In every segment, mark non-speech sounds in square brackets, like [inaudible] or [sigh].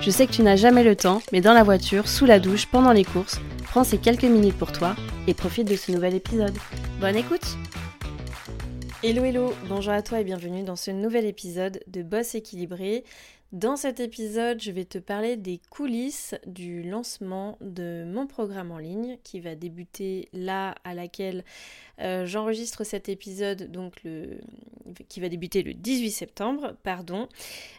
Je sais que tu n'as jamais le temps, mais dans la voiture, sous la douche, pendant les courses, prends ces quelques minutes pour toi et profite de ce nouvel épisode. Bonne écoute Hello hello, bonjour à toi et bienvenue dans ce nouvel épisode de Boss équilibré. Dans cet épisode, je vais te parler des coulisses du lancement de mon programme en ligne qui va débuter là à laquelle euh, j'enregistre cet épisode, donc le, qui va débuter le 18 septembre, pardon.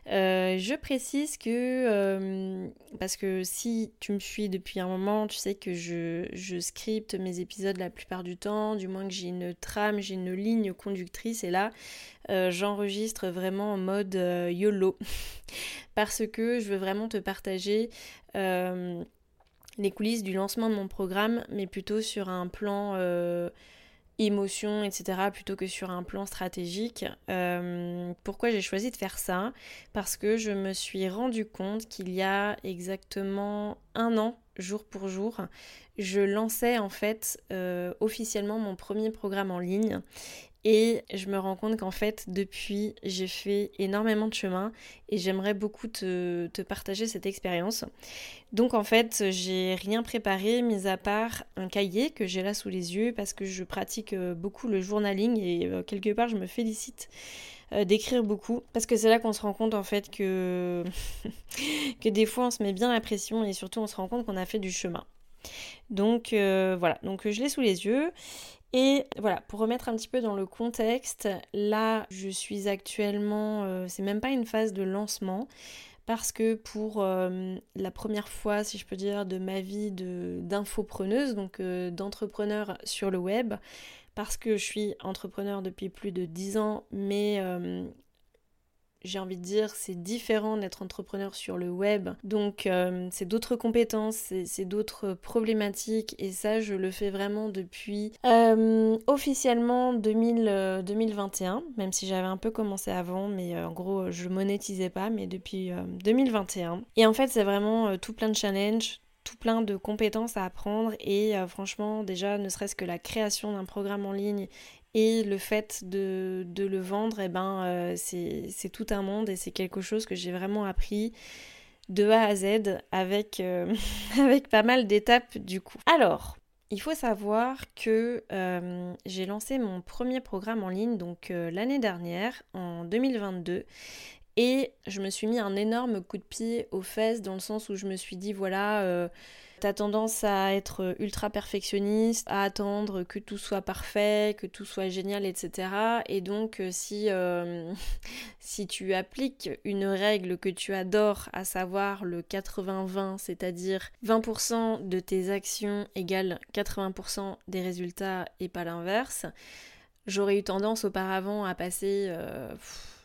Euh, je précise que, euh, parce que si tu me suis depuis un moment, tu sais que je, je scripte mes épisodes la plupart du temps, du moins que j'ai une trame, j'ai une ligne conductrice, et là, euh, j'enregistre vraiment en mode euh, YOLO [laughs] parce que je veux vraiment te partager euh, les coulisses du lancement de mon programme, mais plutôt sur un plan émotion, etc., plutôt que sur un plan stratégique. pourquoi j'ai choisi de faire ça? Parce que je me suis rendu compte qu'il y a exactement un an, jour pour jour, je lançais en fait officiellement mon premier programme en ligne et je me rends compte qu'en fait, depuis, j'ai fait énormément de chemin et j'aimerais beaucoup te, partager cette expérience. Donc en fait, j'ai rien préparé, mis à part un cahier que j'ai là sous les yeux parce que je pratique euh, beaucoup le journaling et euh, quelque part, je me félicite euh, d'écrire beaucoup. Parce que c'est là qu'on se rend compte en fait que [laughs] que des fois on se met bien la pression et surtout on se rend compte qu'on a fait du chemin. Donc voilà, donc je l'ai sous les yeux. Et voilà, pour remettre un petit peu dans le contexte, là je suis actuellement, euh, c'est même pas une phase de lancement, parce que pour euh, la première fois, si je peux dire, de ma vie d'infopreneuse, donc euh, d'entrepreneur sur le web, parce que je suis entrepreneur depuis plus de 10 ans, mais j'ai envie de dire, c'est différent d'être entrepreneur sur le web. Donc, euh, c'est d'autres compétences, c'est d'autres problématiques. Et ça, je le fais vraiment depuis euh, officiellement 2000, 2021, euh, même si j'avais un peu commencé avant, mais en gros, je monétisais pas, mais depuis 2021. Et en fait, c'est vraiment tout plein de challenges, tout plein de compétences à apprendre et franchement déjà ne serait-ce que la création d'un programme en ligne et le fait de, le vendre, eh ben, euh, c'est tout un monde et c'est quelque chose que j'ai vraiment appris de A à Z avec, euh, [laughs] avec pas mal d'étapes du coup. Alors, il faut savoir que euh, j'ai lancé mon premier programme en ligne donc l'année dernière, en 2022. Et je me suis mis un énorme coup de pied aux fesses dans le sens où je me suis dit voilà T'as tendance à être ultra perfectionniste, à attendre que tout soit parfait, que tout soit génial, etc. Et donc euh, si, euh, [laughs] si tu appliques une règle que tu adores, à savoir le 80-20, c'est-à-dire 20% de tes actions égale 80% des résultats et pas l'inverse, j'aurais eu tendance auparavant à passer... Euh,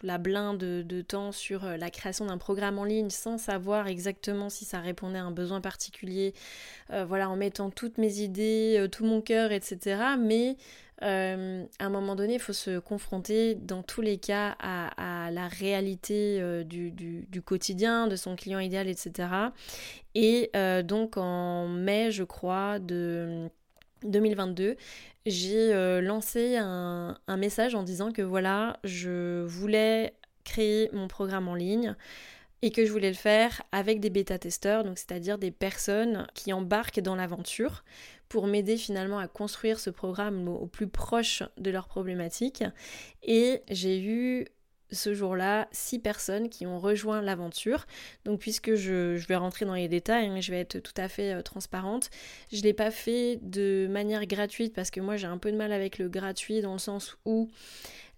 la blinde de, temps sur euh, la création d'un programme en ligne sans savoir exactement si ça répondait à un besoin particulier, euh, voilà, en mettant toutes mes idées, tout mon cœur, etc. Mais à un moment donné, il faut se confronter dans tous les cas à, la réalité du, quotidien, de son client idéal, etc. Et donc en mai, je crois, de 2022, j'ai euh, lancé un, message en disant que voilà, je voulais créer mon programme en ligne et que je voulais le faire avec des bêta-testeurs, donc c'est-à-dire des personnes qui embarquent dans l'aventure pour m'aider finalement à construire ce programme au plus proche de leurs problématiques. Et j'ai eu ce jour-là six personnes qui ont rejoint l'aventure. Donc puisque je, vais rentrer dans les détails, hein, je vais être tout à fait euh, transparente, je ne l'ai pas fait de manière gratuite parce que moi j'ai un peu de mal avec le gratuit dans le sens où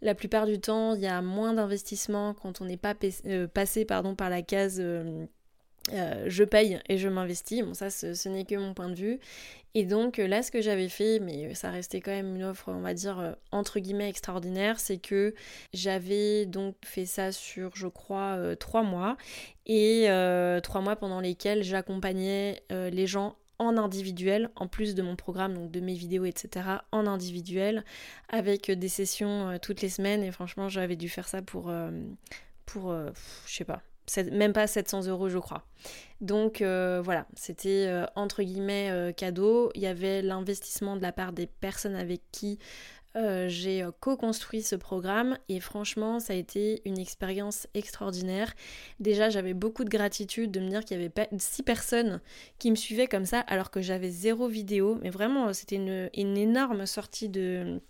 la plupart du temps il y a moins d'investissement quand on n'est pas euh, passé par la case... Euh, euh, je paye et je m'investis. Bon, ça, ce, n'est que mon point de vue. Et donc, là, ce que j'avais fait, mais ça restait quand même une offre, on va dire, euh, entre guillemets, extraordinaire, c'est que j'avais donc fait ça sur, je crois, euh, trois mois. Et trois mois pendant lesquels j'accompagnais les gens en individuel, en plus de mon programme, donc de mes vidéos, etc., en individuel, avec des sessions toutes les semaines. Et franchement, j'avais dû faire ça pour, pour je sais pas, même pas 700 euros je crois. Donc euh, voilà, c'était euh, entre guillemets euh, cadeau. Il y avait l'investissement de la part des personnes avec qui j'ai co-construit ce programme et franchement ça a été une expérience extraordinaire. Déjà j'avais beaucoup de gratitude de me dire qu'il y avait pas six personnes qui me suivaient comme ça alors que j'avais zéro vidéo. Mais vraiment c'était une, une énorme sortie de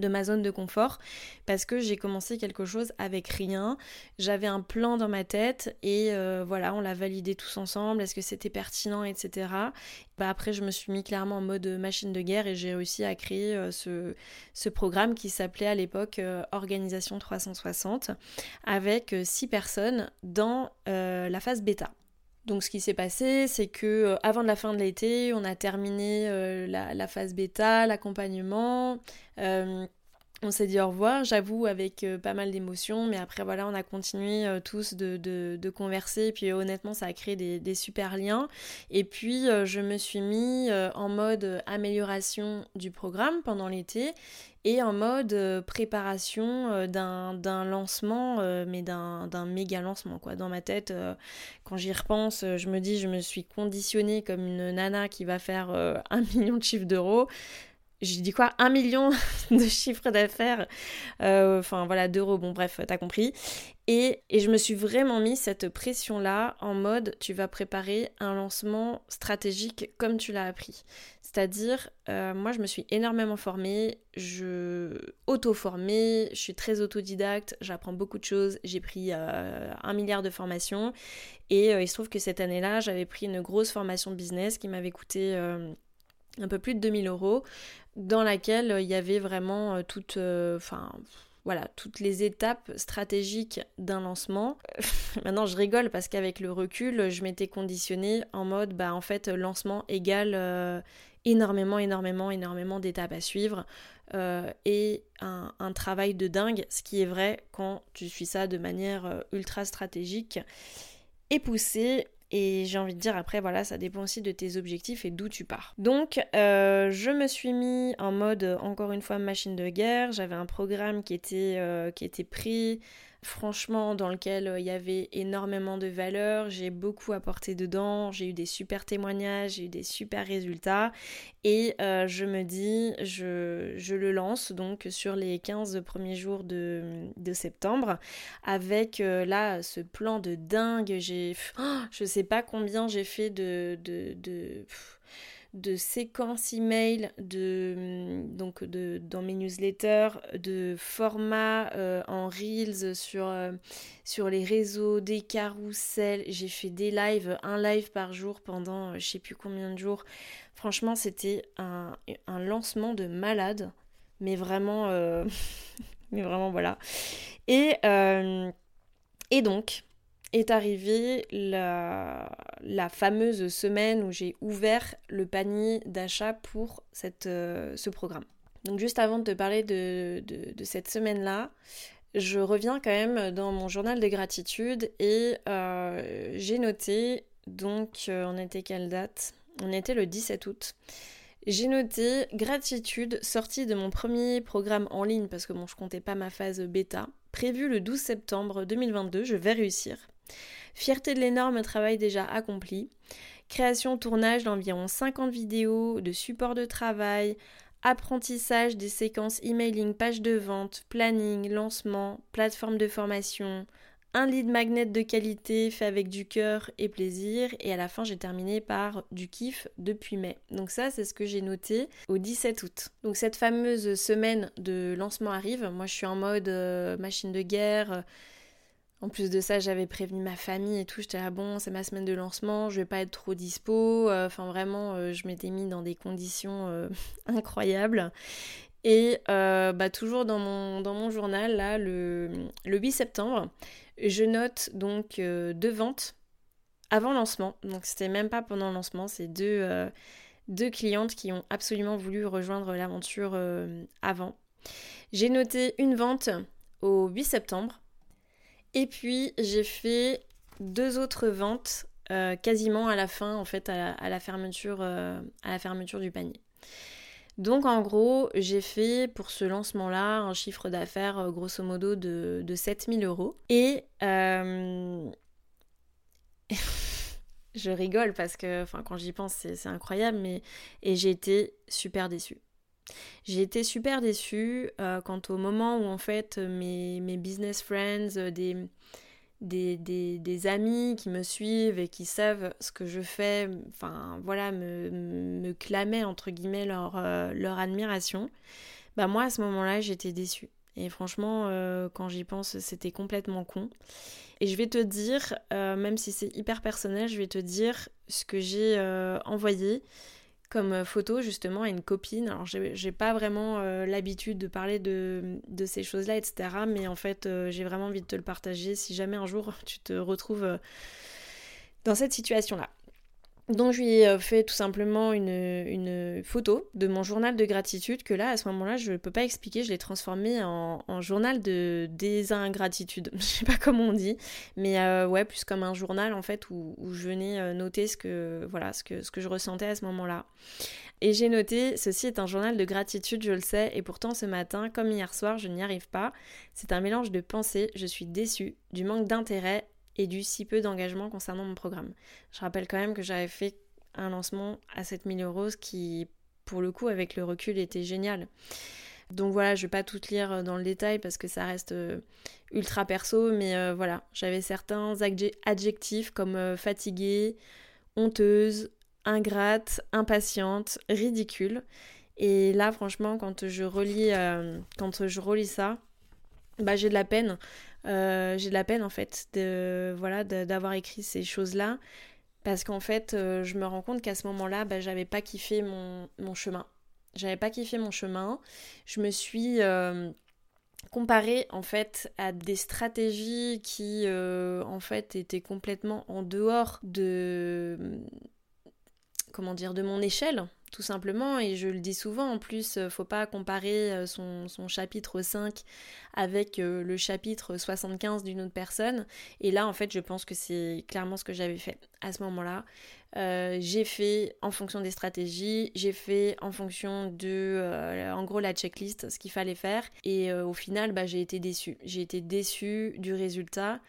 de ma zone de confort parce que j'ai commencé quelque chose avec rien. J'avais un plan dans ma tête et euh, voilà, on l'a validé tous ensemble. Est-ce que c'était pertinent, etc. Bah après, je me suis mis clairement en mode machine de guerre et j'ai réussi à créer euh, ce, programme qui s'appelait à l'époque euh, Organisation 360 avec six personnes dans la phase bêta. Donc ce qui s'est passé, c'est que euh, avant la fin de l'été, on a terminé euh, la, phase bêta, l'accompagnement. Euh, on s'est dit au revoir, j'avoue, avec pas mal d'émotions, mais après voilà, on a continué tous de, converser, et puis honnêtement, ça a créé des, super liens. Et puis, je me suis mis en mode amélioration du programme pendant l'été, et en mode euh, préparation euh, d'un lancement, euh, mais d'un méga lancement quoi. Dans ma tête, quand j'y repense, je me dis je me suis conditionnée comme une nana qui va faire [laughs] un million de chiffres d'euros j'ai dit quoi? Un million [laughs] de chiffre d'affaires, enfin voilà, d'euros, bon bref, t'as compris. Et, et, je me suis vraiment mis cette pression-là en mode tu vas préparer un lancement stratégique comme tu l'as appris. C'est-à-dire, euh, moi je me suis énormément formée, je auto-formée, je suis très autodidacte, j'apprends beaucoup de choses, j'ai pris euh, un milliard de formations et euh, il se trouve que cette année-là j'avais pris une grosse formation business qui m'avait coûté un peu plus de 2000 euros dans laquelle il y avait vraiment toute... Enfin voilà, toutes les étapes stratégiques d'un lancement. [laughs] Maintenant, je rigole parce qu'avec le recul, je m'étais conditionnée en mode, bah en fait, lancement égale euh, énormément, énormément, énormément d'étapes à suivre euh, et un, travail de dingue, ce qui est vrai quand tu suis ça de manière euh, ultra stratégique et poussée et j'ai envie de dire après, voilà, ça dépend aussi de tes objectifs et d'où tu pars. Donc, euh, je me suis mis en mode, encore une fois, machine de guerre. J'avais un programme qui était, euh, qui était pris franchement dans lequel euh, il y avait énormément de valeur, j'ai beaucoup apporté dedans, j'ai eu des super témoignages, j'ai eu des super résultats. Et euh, je me dis je, le lance donc sur les 15 premiers jours de, septembre avec euh, là ce plan de dingue, j'ai oh, je sais pas combien j'ai fait de, de de séquences email, de, donc de, dans mes newsletters, de formats euh, en reels sur, euh, sur les réseaux, des carousels. J'ai fait des lives, un live par jour pendant euh, je sais plus combien de jours. Franchement, c'était un, un, lancement de malade, mais vraiment, [laughs] mais vraiment voilà. Et, et donc, est arrivée la, fameuse semaine où j'ai ouvert le panier d'achat pour cette, euh, ce programme. Donc juste avant de te parler de, de, cette semaine-là, je reviens quand même dans mon journal de gratitude et euh, j'ai noté, donc euh, on était quelle date? On était le 17 août. J'ai noté gratitude sortie de mon premier programme en ligne parce que bon je comptais pas ma phase bêta, prévu le 12 septembre 2022, je vais réussir. Fierté de l'énorme travail déjà accompli. Création, tournage d'environ 50 vidéos, de support de travail, apprentissage des séquences emailing, page de vente, planning, lancement, plateforme de formation, un lead magnet de qualité fait avec du cœur et plaisir et à la fin j'ai terminé par du kiff depuis mai. Donc ça c'est ce que j'ai noté au 17 août. Donc cette fameuse semaine de lancement arrive, moi je suis en mode euh, machine de guerre, en plus de ça, j'avais prévenu ma famille et tout. J'étais là, bon, c'est ma semaine de lancement, je vais pas être trop dispo. Euh, enfin, vraiment, euh, je m'étais mis dans des conditions euh, [laughs] incroyables. Et bah, toujours dans mon, journal, là, le, le 8 septembre, je note donc deux ventes avant lancement, donc c'était même pas pendant lancement, c'est deux, deux clientes qui ont absolument voulu rejoindre l'aventure avant. J'ai noté une vente au 8 septembre. Et puis j'ai fait deux autres ventes euh, quasiment à la fin, en fait, à la, fermeture, euh, à la fermeture du panier. Donc en gros, j'ai fait pour ce lancement-là un chiffre d'affaires euh, grosso modo de, de 7000 euros. Et [laughs] je rigole parce que quand j'y pense, c'est incroyable, mais j'ai été super déçue. J'ai été super déçue euh, quant au moment où en fait mes, mes business friends, euh, des, des, des, amis qui me suivent et qui savent ce que je fais, enfin voilà, me, me clamaient entre guillemets leur, euh, leur admiration, bah moi à ce moment-là j'étais déçue. Et franchement, quand j'y pense, c'était complètement con. Et je vais te dire, même si c'est hyper personnel, je vais te dire ce que j'ai envoyé comme euh, photo justement à une copine. Alors j'ai pas vraiment euh, l'habitude de parler de, ces choses-là, etc. Mais en fait euh, j'ai vraiment envie de te le partager si jamais un jour tu te retrouves dans cette situation-là. Donc je lui ai euh, fait tout simplement une, photo de mon journal de gratitude que là à ce moment-là je ne peux pas expliquer, je l'ai transformé en, journal de désingratitude, [laughs] je sais pas comment on dit, mais euh, ouais plus comme un journal en fait où, je venais euh, noter ce que voilà ce que, ce que je ressentais à ce moment-là. Et j'ai noté, ceci est un journal de gratitude, je le sais, et pourtant ce matin, comme hier soir, je n'y arrive pas. C'est un mélange de pensées, je suis déçue, du manque d'intérêt et du si peu d'engagement concernant mon programme. Je rappelle quand même que j'avais fait un lancement à 7000 euros, qui, pour le coup, avec le recul, était génial. Donc voilà, je vais pas tout lire dans le détail parce que ça reste euh, ultra perso, mais euh, voilà, j'avais certains adjectifs comme euh, fatiguée, honteuse, ingrate, impatiente, ridicule. Et là, franchement, quand je relis, quand je relis ça, bah, j'ai de la peine euh, j'ai de la peine en fait de voilà d'avoir écrit ces choses-là parce qu'en fait euh, je me rends compte qu'à ce moment-là bah, j'avais pas kiffé mon, mon chemin. J'avais pas kiffé mon chemin. Je me suis euh, comparée en fait à des stratégies qui en fait étaient complètement en dehors de comment dire de mon échelle tout simplement, et je le dis souvent en plus, euh, faut pas comparer euh, son, chapitre 5 avec euh, le chapitre 75 d'une autre personne. Et là, en fait, je pense que c'est clairement ce que j'avais fait à ce moment-là. j'ai fait en fonction des stratégies, j'ai fait en fonction de, en gros, la checklist, ce qu'il fallait faire. Et au final, bah, j'ai été déçue. J'ai été déçue du résultat,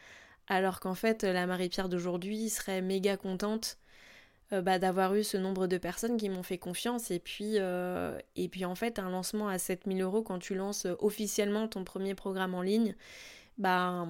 alors qu'en fait, la Marie-Pierre d'aujourd'hui serait méga contente euh, bah, d'avoir eu ce nombre de personnes qui m'ont fait confiance. Et puis, euh, et puis en fait, un lancement à 7000 euros quand tu lances euh, officiellement ton premier programme en ligne, bah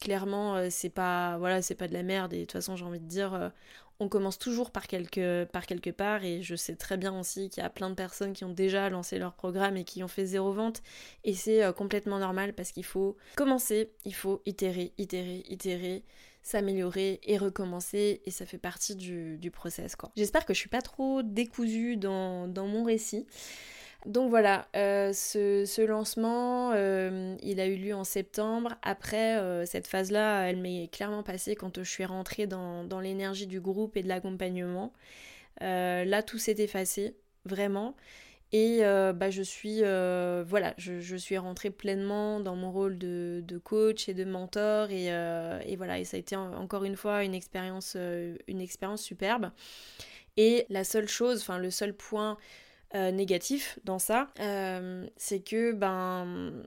clairement c'est pas voilà c'est pas de la merde et de toute façon j'ai envie de dire on commence toujours par quelque, par quelque part et je sais très bien aussi qu'il y a plein de personnes qui ont déjà lancé leur programme et qui ont fait zéro vente et c'est complètement normal parce qu'il faut commencer, il faut itérer, itérer, itérer s'améliorer et recommencer et ça fait partie du, du process quoi. J'espère que je suis pas trop décousue dans, dans mon récit. Donc voilà, euh, ce, ce, lancement, euh, il a eu lieu en septembre. Après, euh, cette phase-là, elle m'est clairement passée quand je suis rentrée dans, l'énergie du groupe et de l'accompagnement. là, tout s'est effacé, vraiment. Et bah, je suis voilà, je, suis rentrée pleinement dans mon rôle de, coach et de mentor et, et, voilà, ça a été encore une fois une expérience, une expérience superbe. Et la seule chose, enfin le seul point négatif dans ça, c'est que ben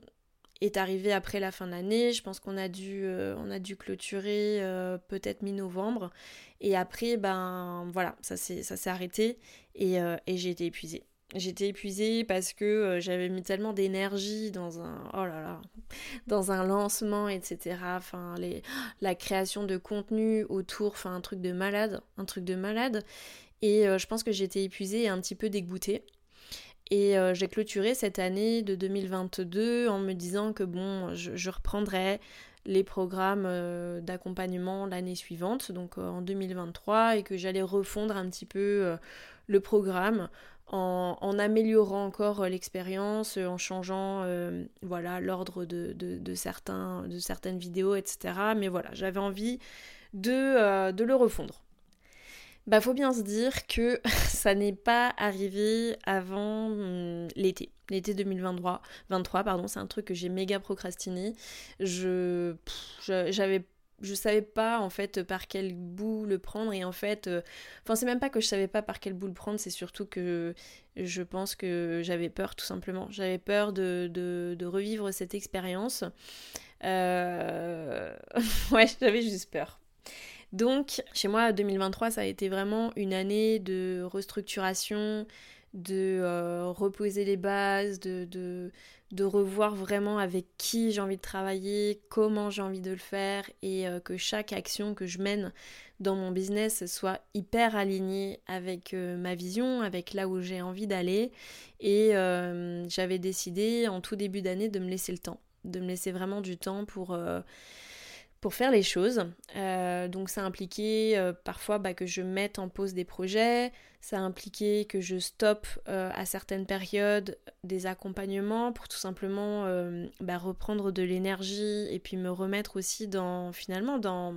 est arrivé après la fin de l'année. Je pense qu'on a dû, on a dû clôturer peut-être mi-novembre. Et après, ben voilà, ça s'est arrêté et, et j'ai été épuisée. J'étais épuisée parce que euh, j'avais mis tellement d'énergie dans un oh là là dans un lancement etc. Enfin les la création de contenu autour, enfin un truc de malade, un truc de malade. Et euh, je pense que j'étais épuisée et un petit peu dégoûtée. Et euh, j'ai clôturé cette année de 2022 en me disant que bon, je, je reprendrai les programmes d'accompagnement l'année suivante, donc en 2023, et que j'allais refondre un petit peu le programme en, améliorant encore euh, l'expérience, euh, en changeant euh, voilà l'ordre de, de certaines vidéos, etc. Mais voilà, j'avais envie de, de le refondre. Bah faut bien se dire que [laughs] ça n'est pas arrivé avant hum, l'été. L'été 2023, 23, pardon, c'est un truc que j'ai méga procrastiné. Je j'avais je savais pas en fait par quel bout le prendre et en fait euh, enfin c'est même pas que je savais pas par quel bout le prendre c'est surtout que je pense que j'avais peur tout simplement j'avais peur de, de, revivre cette expérience euh... [laughs] ouais j'avais juste peur donc, chez moi, 2023, ça a été vraiment une année de restructuration, de euh, reposer les bases, de, revoir vraiment avec qui j'ai envie de travailler, comment j'ai envie de le faire et euh, que chaque action que je mène dans mon business soit hyper alignée avec euh, ma vision, avec là où j'ai envie d'aller. Et j'avais décidé en tout début d'année de me laisser le temps, de me laisser vraiment du temps pour pour faire les choses. Euh, donc ça impliquait euh, parfois bah, que je mette en pause des projets, ça impliquait que je stoppe euh, à certaines périodes des accompagnements pour tout simplement bah, reprendre de l'énergie et puis me remettre aussi dans finalement dans,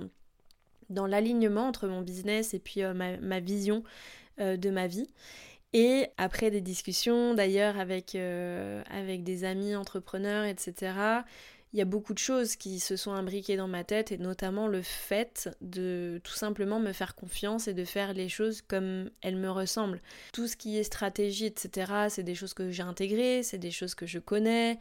dans l'alignement entre mon business et puis ma, ma, vision de ma vie. Et après des discussions d'ailleurs avec, avec des amis entrepreneurs, etc., il y a beaucoup de choses qui se sont imbriquées dans ma tête et notamment le fait de tout simplement me faire confiance et de faire les choses comme elles me ressemblent. Tout ce qui est stratégie, etc., c'est des choses que j'ai intégrées, c'est des choses que je connais.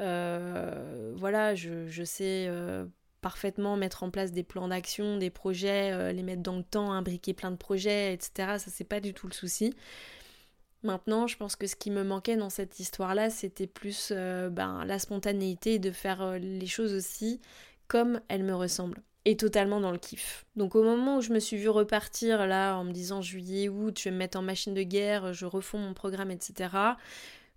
Euh, voilà, je, sais euh, parfaitement mettre en place des plans d'action, des projets, euh, les mettre dans le temps, imbriquer plein de projets, etc. Ça, c'est pas du tout le souci. Maintenant, je pense que ce qui me manquait dans cette histoire-là, c'était plus euh, ben, la spontanéité de faire euh, les choses aussi comme elles me ressemblent. Et totalement dans le kiff. Donc au moment où je me suis vue repartir là en me disant juillet, août, je vais me mettre en machine de guerre, je refonds mon programme, etc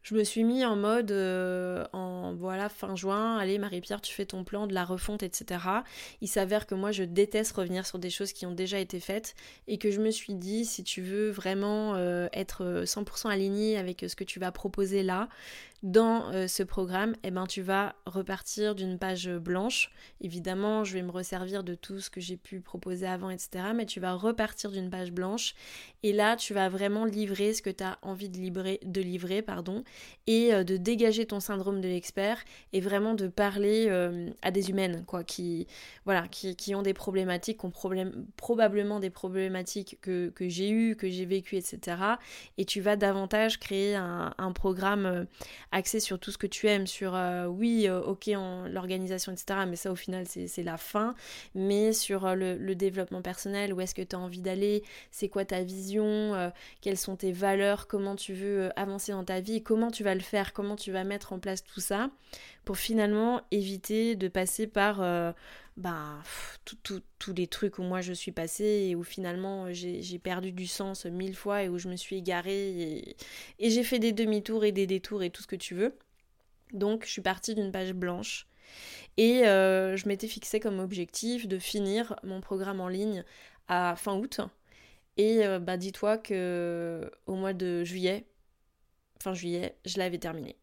je me suis mis en mode euh, en voilà fin juin, allez Marie-Pierre, tu fais ton plan de la refonte, etc. Il s'avère que moi je déteste revenir sur des choses qui ont déjà été faites et que je me suis dit si tu veux vraiment euh, être 100% aligné avec ce que tu vas proposer là, dans euh, ce programme, eh ben, tu vas repartir d'une page blanche. Évidemment, je vais me resservir de tout ce que j'ai pu proposer avant, etc. Mais tu vas repartir d'une page blanche. Et là, tu vas vraiment livrer ce que tu as envie de livrer, de livrer pardon, et euh, de dégager ton syndrome de l'expert et vraiment de parler euh, à des humaines, quoi, qui, voilà, qui, ont des problématiques, qui ont probablement des problématiques que, j'ai eues, que j'ai vécues, etc. Et tu vas davantage créer un programme axé sur tout ce que tu aimes, sur euh, oui, euh, ok, l'organisation, etc. Mais ça, au final, c'est la fin. Mais sur euh, le, développement personnel, où est-ce que tu as envie d'aller, c'est quoi ta vision, quelles sont tes valeurs, comment tu veux avancer dans ta vie, comment tu vas le faire, comment tu vas mettre en place tout ça, pour finalement éviter de passer par bah, tous les trucs où moi je suis passée et où finalement j'ai perdu du sens mille fois et où je me suis égarée et, j'ai fait des demi-tours et des détours et tout ce que tu veux. Donc je suis partie d'une page blanche et euh, je m'étais fixé comme objectif de finir mon programme en ligne à fin août. Et euh, bah dis-toi que au mois de juillet, fin juillet, je l'avais terminé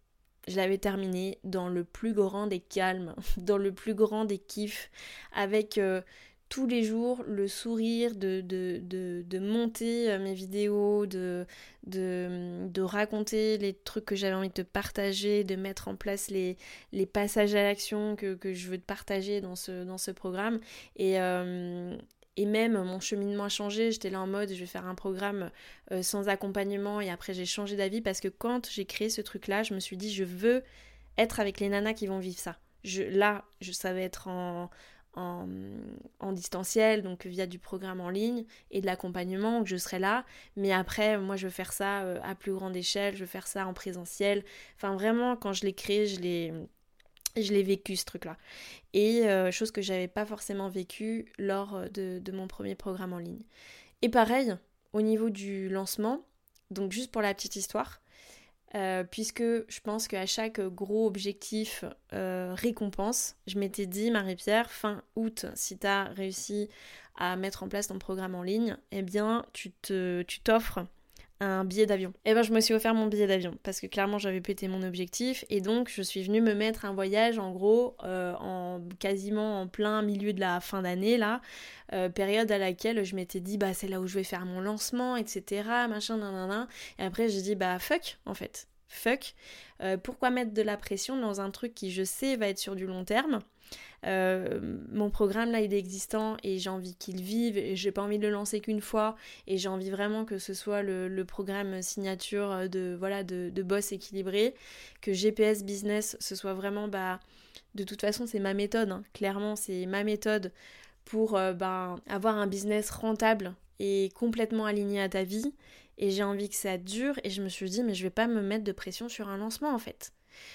je l'avais terminé dans le plus grand des calmes, [laughs] dans le plus grand des kiffs, avec euh, tous les jours le sourire de, de, de, monter euh, mes vidéos, de, de, raconter les trucs que j'avais envie de partager, de mettre en place les, les passages à l'action que, je veux te partager dans ce, dans ce programme. Et, euh, et même mon cheminement a changé, j'étais là en mode je vais faire un programme euh, sans accompagnement et après j'ai changé d'avis parce que quand j'ai créé ce truc là, je me suis dit je veux être avec les nanas qui vont vivre ça. Là, je savais être en, en, en, distanciel, donc via du programme en ligne et de l'accompagnement, que je serai là. Mais après, moi, je veux faire ça euh, à plus grande échelle, je veux faire ça en présentiel. Enfin, vraiment, quand je l'ai créé, je l'ai je l'ai vécu ce truc-là. Et euh, chose que j'avais pas forcément vécu lors euh, de, mon premier programme en ligne. Et pareil, au niveau du lancement, donc juste pour la petite histoire, euh, puisque je pense qu'à chaque gros objectif récompense, je m'étais dit, Marie-Pierre, fin août, si tu as réussi à mettre en place ton programme en ligne, eh bien, tu t'offres un billet d'avion. Et eh ben je me suis offert mon billet d'avion parce que clairement j'avais pété mon objectif et donc je suis venue me mettre un voyage en gros euh, en quasiment en plein milieu de la fin d'année là, euh, période à laquelle je m'étais dit bah c'est là où je vais faire mon lancement etc machin nan, et après j'ai dit bah fuck en fait fuck euh, pourquoi mettre de la pression dans un truc qui je sais va être sur du long terme? Euh, mon programme là il est existant et j'ai envie qu'il vive et j'ai pas envie de le lancer qu'une fois et j'ai envie vraiment que ce soit le, programme signature de voilà de, boss équilibré que GPS business ce soit vraiment bah de toute façon c'est ma méthode hein. clairement c'est ma méthode pour euh, bah, avoir un business rentable complètement aligné à ta vie et j'ai envie que ça dure et je me suis dit mais je vais pas me mettre de pression sur un lancement en fait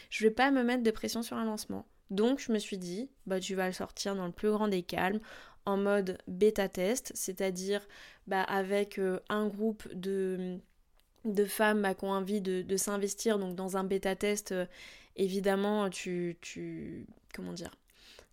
je vais pas me mettre de pression sur un lancement donc je me suis dit, bah tu vas le sortir dans le plus grand des calmes, en mode bêta test, c'est-à-dire bah, avec euh, un groupe de, de femmes bah, qui ont envie de, s'investir. Donc dans un bêta test, euh, évidemment, tu, tu. Comment dire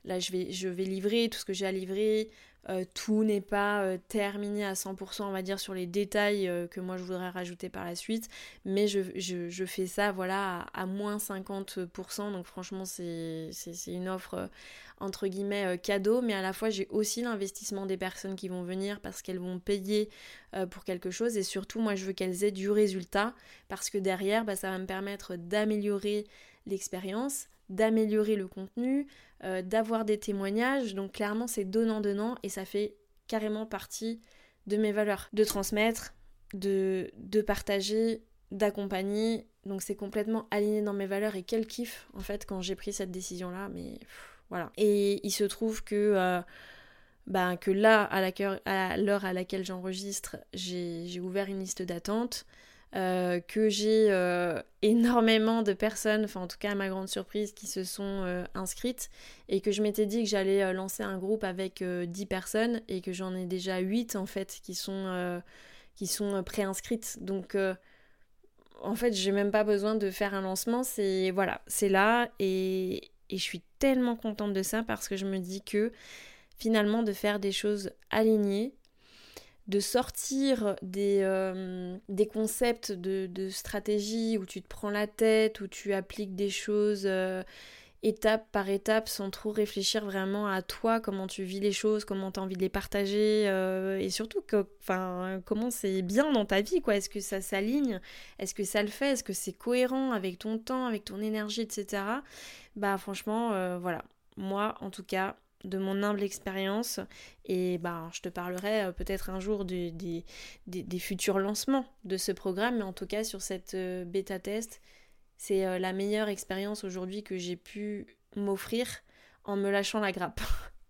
Là, je vais, je vais livrer tout ce que j'ai à livrer. Euh, tout n'est pas euh, terminé à 100%, on va dire, sur les détails euh, que moi je voudrais rajouter par la suite. Mais je, fais ça, voilà, à, moins 50%. Donc franchement, c'est une offre, entre guillemets, cadeau. Mais à la fois, j'ai aussi l'investissement des personnes qui vont venir parce qu'elles vont payer pour quelque chose. Et surtout, moi, je veux qu'elles aient du résultat parce que derrière, bah, ça va me permettre d'améliorer l'expérience d'améliorer le contenu, euh, d'avoir des témoignages. Donc clairement c'est donnant-donnant et ça fait carrément partie de mes valeurs. De transmettre, de, de partager, d'accompagner. Donc c'est complètement aligné dans mes valeurs et quel kiff en fait quand j'ai pris cette décision-là. Mais voilà. Et il se trouve que... Euh, bah, que là, à l'heure à laquelle j'enregistre, j'ai ouvert une liste d'attente. Euh, que j'ai euh, énormément de personnes, enfin en tout cas à ma grande surprise, qui se sont euh, inscrites et que je m'étais dit que j'allais lancer un groupe avec 10 personnes et que j'en ai déjà 8 en fait qui sont, qui sont préinscrites. Donc en fait j'ai même pas besoin de faire un lancement, c'est voilà, c'est là et, et je suis tellement contente de ça parce que je me dis que finalement de faire des choses alignées, de sortir des, euh, concepts de, stratégie où tu te prends la tête, où tu appliques des choses euh, étape par étape sans trop réfléchir vraiment à toi, comment tu vis les choses, comment tu as envie de les partager euh, et surtout comment c'est bien dans ta vie, quoi. Est-ce que ça s'aligne? Est-ce que ça le fait? Est-ce que c'est cohérent avec ton temps, avec ton énergie, etc. Bah franchement, voilà. Moi, en tout cas, de mon humble expérience et ben, je te parlerai euh, peut-être un jour des, futurs lancements de ce programme, mais en tout cas sur cette euh, bêta test, c'est euh, la meilleure expérience aujourd'hui que j'ai pu m'offrir en me lâchant la grappe.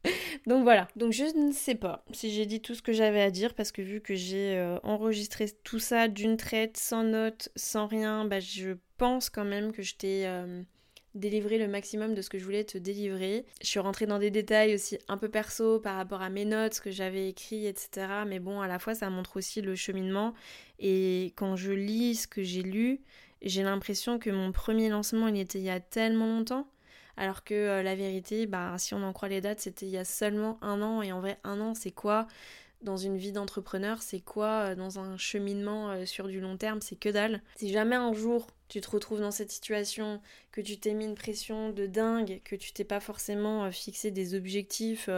[laughs] Donc voilà, donc je ne sais pas si j'ai dit tout ce que j'avais à dire parce que vu que j'ai enregistré tout ça d'une traite, sans notes, sans rien, bah, je pense quand même que je t'ai délivrer le maximum de ce que je voulais te délivrer. Je suis rentrée dans des détails aussi un peu perso par rapport à mes notes, ce que j'avais écrit, etc. Mais bon, à la fois, ça montre aussi le cheminement. Et quand je lis ce que j'ai lu, j'ai l'impression que mon premier lancement, il était il y a tellement longtemps. Alors que euh, la vérité, bah, si on en croit les dates, c'était il y a seulement un an. Et en vrai, un an, c'est quoi? Dans une vie d'entrepreneur, c'est quoi? Euh, dans un cheminement euh, sur du long terme, c'est que dalle. Si jamais un jour te retrouves dans cette situation, que tu t'es mis une pression de dingue, que tu t'es pas forcément euh, fixé des objectifs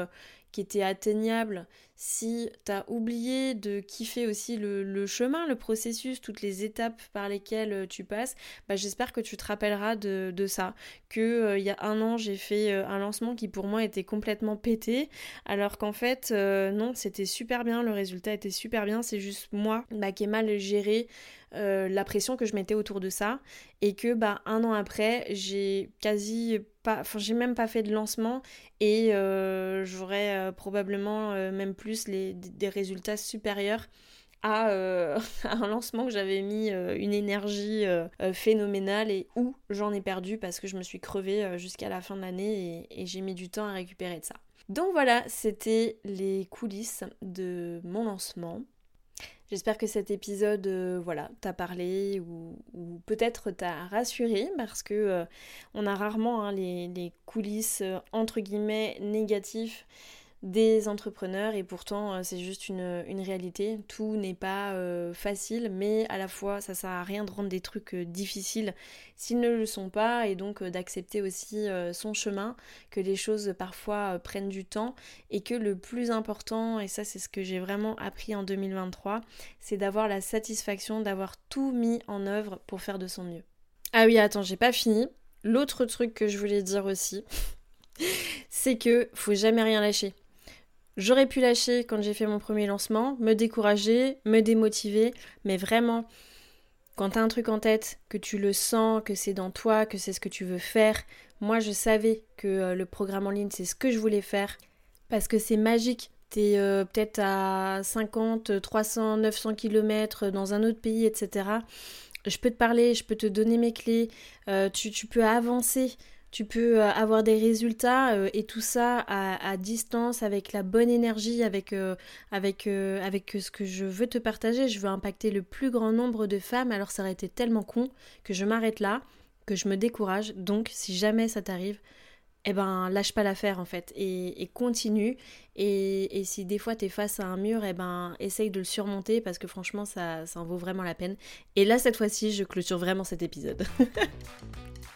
qui était atteignable, si tu as oublié de kiffer aussi le, chemin, le processus, toutes les étapes par lesquelles euh, tu passes, bah, j'espère que tu te rappelleras de, ça. Que euh, il y a un an, j'ai fait euh, un lancement qui pour moi était complètement pété, alors qu'en fait, non, c'était super bien, le résultat était super bien, c'est juste moi bah, qui ai mal géré la pression que je mettais autour de ça et que bah un an après j'ai quasi enfin j'ai même pas fait de lancement et euh, j'aurais euh, probablement euh, même plus des résultats supérieurs [laughs] à, un lancement que j'avais mis une énergie phénoménale et où j'en ai perdu parce que je me suis crevée jusqu'à la fin de l'année et j'ai mis du temps à récupérer de ça. Donc voilà, c'était les coulisses de mon lancement. J'espère que cet épisode euh, voilà, t'a parlé ou, peut-être t'a rassuré parce que euh, on a rarement hein, les, coulisses euh, entre guillemets négatifs des entrepreneurs et pourtant euh, c'est juste une, réalité. Tout n'est pas euh, facile, mais à la fois ça sert à rien de rendre des trucs euh, difficiles s'ils ne le sont pas et donc d'accepter aussi son chemin, que les choses parfois prennent du temps et que le plus important, et ça c'est ce que j'ai vraiment appris en 2023, c'est d'avoir la satisfaction d'avoir tout mis en œuvre pour faire de son mieux. Ah oui, attends, j'ai pas fini. L'autre truc que je voulais dire aussi, [laughs] c'est que faut jamais rien lâcher. J'aurais pu lâcher quand j'ai fait mon premier lancement, me décourager, me démotiver, mais vraiment, quand tu as un truc en tête, que tu le sens, que c'est dans toi, que c'est ce que tu veux faire, moi je savais que euh, le programme en ligne c'est ce que je voulais faire parce que c'est magique. Tu es euh, peut-être à 50, 300, 900 km dans un autre pays, etc. Je peux te parler, je peux te donner mes clés, euh, tu peux avancer tu peux euh, avoir des résultats euh, et tout ça à, distance avec la bonne énergie, avec, euh, avec, avec ce que je veux te partager. Je veux impacter le plus grand nombre de femmes. Alors ça aurait été tellement con que je m'arrête là, que je me décourage. Donc si jamais ça t'arrive, eh ben lâche pas l'affaire en fait et, continue. Et, si des fois tu es face à un mur, eh ben essaye de le surmonter parce que franchement ça, ça en vaut vraiment la peine. Et là cette fois-ci je clôture vraiment cet épisode. [laughs]